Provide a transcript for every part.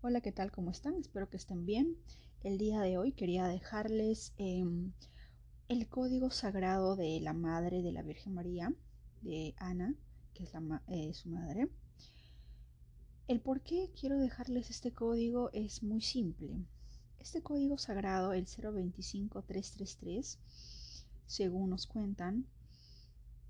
Hola, ¿qué tal? ¿Cómo están? Espero que estén bien. El día de hoy quería dejarles em, el código sagrado de la Madre de la Virgen María, de Ana, que es la, eh, su madre. El por qué quiero dejarles este código es muy simple. Este código sagrado, el 025333, según nos cuentan,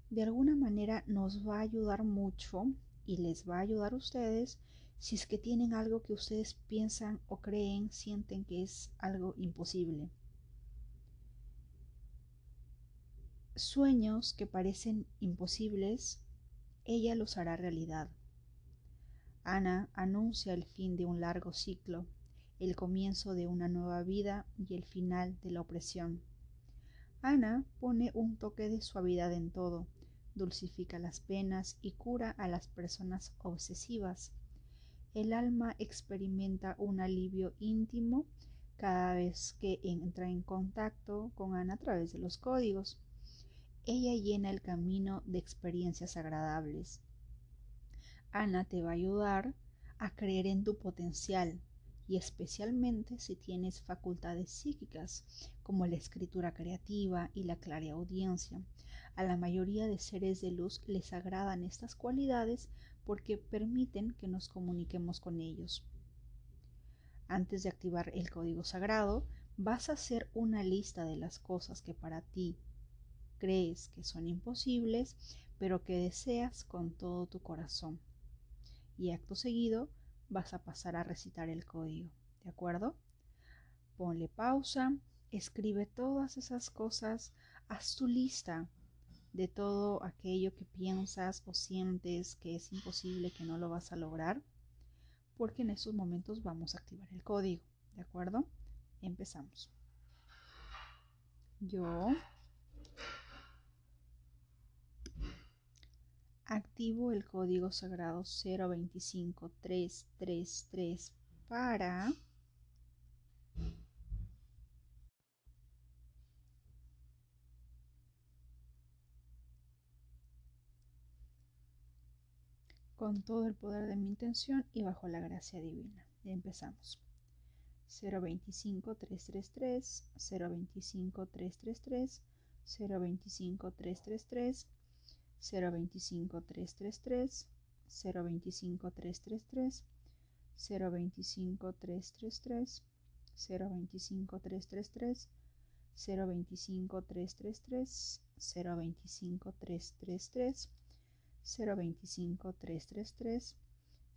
de alguna manera nos va a ayudar mucho y les va a ayudar a ustedes si es que tienen algo que ustedes piensan o creen, sienten que es algo imposible. Sueños que parecen imposibles, ella los hará realidad. Ana anuncia el fin de un largo ciclo, el comienzo de una nueva vida y el final de la opresión. Ana pone un toque de suavidad en todo, dulcifica las penas y cura a las personas obsesivas el alma experimenta un alivio íntimo cada vez que entra en contacto con Ana a través de los códigos. Ella llena el camino de experiencias agradables. Ana te va a ayudar a creer en tu potencial y especialmente si tienes facultades psíquicas como la escritura creativa y la clareaudiencia. A la mayoría de seres de luz les agradan estas cualidades porque permiten que nos comuniquemos con ellos. Antes de activar el código sagrado, vas a hacer una lista de las cosas que para ti crees que son imposibles, pero que deseas con todo tu corazón. Y acto seguido vas a pasar a recitar el código, ¿de acuerdo? Ponle pausa, escribe todas esas cosas, haz tu lista de todo aquello que piensas o sientes que es imposible, que no lo vas a lograr, porque en estos momentos vamos a activar el código, ¿de acuerdo? Empezamos. Yo activo el código sagrado 025333 para con todo el poder de mi intención y bajo la gracia divina. Empezamos. 025 333 025 333 025 333 025 333 025 333 025 333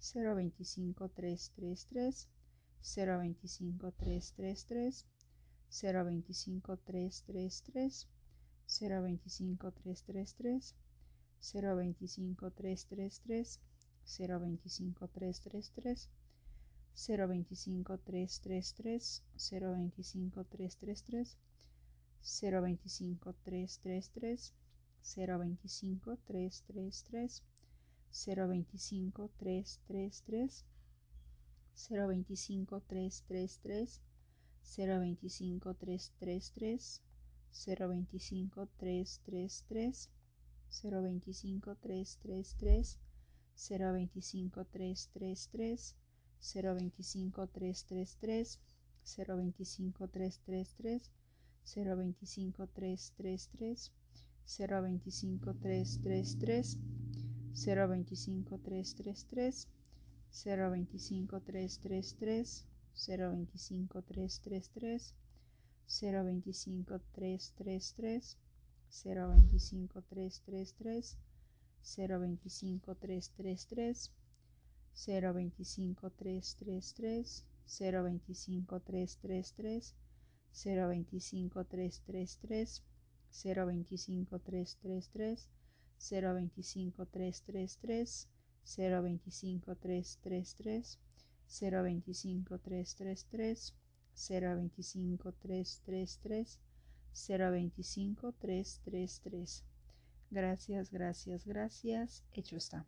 025 333 025 333 025 333 025 333 025 333 025 333 025 333 025 333 025 333 025 333 025 333 025 333 025 333 025 333 025 333 025 333 025 333 025 333 025 333 025 333 025 333 025 333 025 333 025 333 025333, 025333, 025333, 025333, 025333, 025333. Gracias, gracias, gracias. Hecho está.